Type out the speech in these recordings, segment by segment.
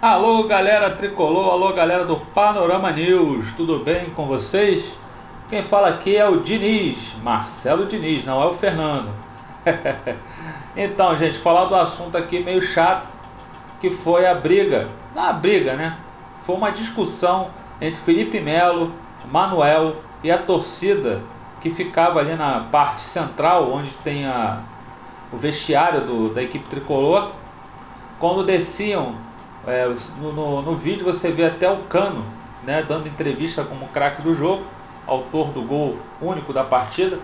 Alô galera tricolor, alô galera do Panorama News, tudo bem com vocês? Quem fala aqui é o Diniz, Marcelo Diniz, não é o Fernando. então, gente, falar do assunto aqui meio chato, que foi a briga, não a briga, né? Foi uma discussão entre Felipe Melo, Manuel e a torcida que ficava ali na parte central, onde tem a, o vestiário do, da equipe tricolor, quando desciam é, no, no, no, vídeo você vê até o Cano né, dando entrevista como craque do jogo, autor do gol único da partida.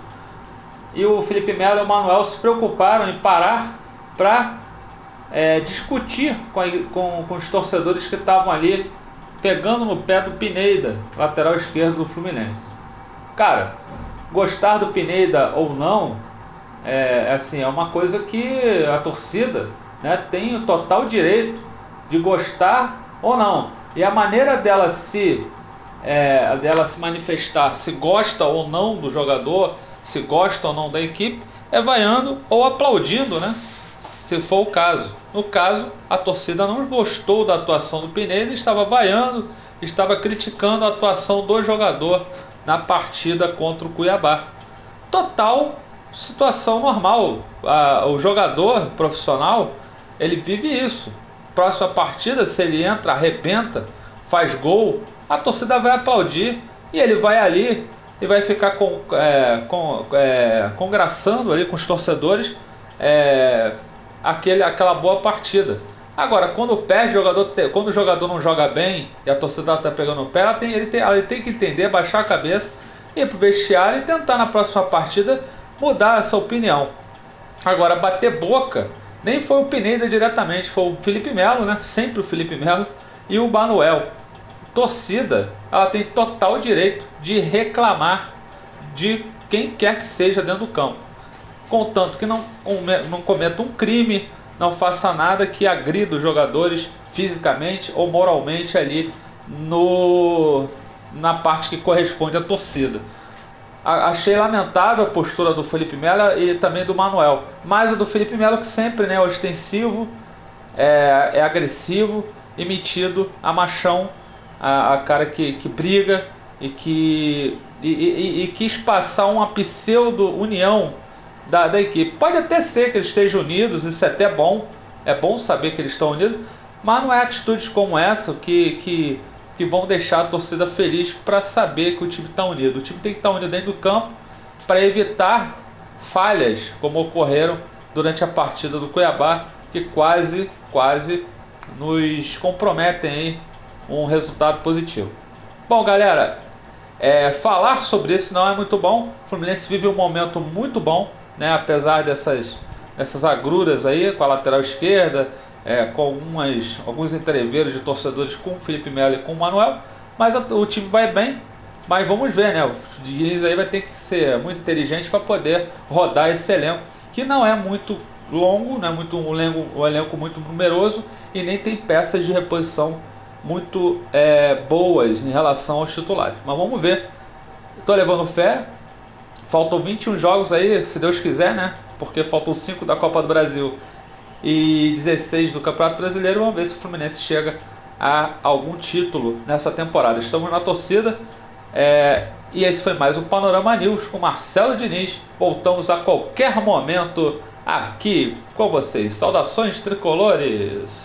E o Felipe Melo e o Manuel se preocuparam em parar para é, discutir com, a, com, com os torcedores que estavam ali pegando no pé do Pineda, lateral esquerdo do Fluminense. Cara, gostar do Pineda ou não, é assim, é uma coisa que a torcida né, tem o total direito de gostar ou não. E a maneira dela se é, dela se manifestar se gosta ou não do jogador, se gosta ou não da equipe, é vaiando ou aplaudindo, né? Se for o caso. No caso, a torcida não gostou da atuação do Pineda e estava vaiando, estava criticando a atuação do jogador na partida contra o Cuiabá. Total situação normal. o jogador profissional, ele vive isso próxima partida, se ele entra, arrebenta, faz gol, a torcida vai aplaudir e ele vai ali e vai ficar com, é, com, é, congraçando ali com os torcedores é, aquele, aquela boa partida. Agora, quando perde, o jogador, quando o jogador não joga bem e a torcida está pegando o pé, ela tem, ele, tem, ela tem que entender, baixar a cabeça, ir para o vestiário e tentar na próxima partida mudar essa opinião. Agora, bater boca nem foi o Pineda diretamente, foi o Felipe Melo, né? Sempre o Felipe Melo e o Manuel. Torcida, ela tem total direito de reclamar de quem quer que seja dentro do campo. Contanto que não, não cometa um crime, não faça nada que agrida os jogadores fisicamente ou moralmente ali no, na parte que corresponde à torcida. Achei lamentável a postura do Felipe Melo e também do Manuel. Mas o do Felipe Melo que sempre né, é ostensivo, é, é agressivo e metido a machão, a, a cara que, que briga e que e, e, e, quis passar uma pseudo-união da, da equipe. Pode até ser que eles estejam unidos, isso é até bom, é bom saber que eles estão unidos, mas não é atitudes como essa que, que que vão deixar a torcida feliz para saber que o time está unido. O time tem que estar tá unido dentro do campo para evitar falhas como ocorreram durante a partida do Cuiabá, que quase, quase nos comprometem aí um resultado positivo. Bom, galera, é, falar sobre isso não é muito bom. O Fluminense vive um momento muito bom, né? apesar dessas, dessas agruras aí com a lateral esquerda, é, com algumas, alguns entreveiros de torcedores com o Felipe Melo e com o Manuel, mas o time vai bem, mas vamos ver, né? O Diniz aí vai ter que ser muito inteligente para poder rodar esse elenco, que não é muito longo, não é muito um elenco, um elenco muito numeroso e nem tem peças de reposição muito é, boas em relação aos titulares. Mas vamos ver. Estou levando fé. Faltam 21 jogos aí, se Deus quiser, né? Porque faltam 5 da Copa do Brasil e 16 do Campeonato Brasileiro. Vamos ver se o Fluminense chega a algum título nessa temporada. Estamos na torcida. É, e esse foi mais um Panorama News com Marcelo Diniz. Voltamos a qualquer momento aqui com vocês. Saudações tricolores!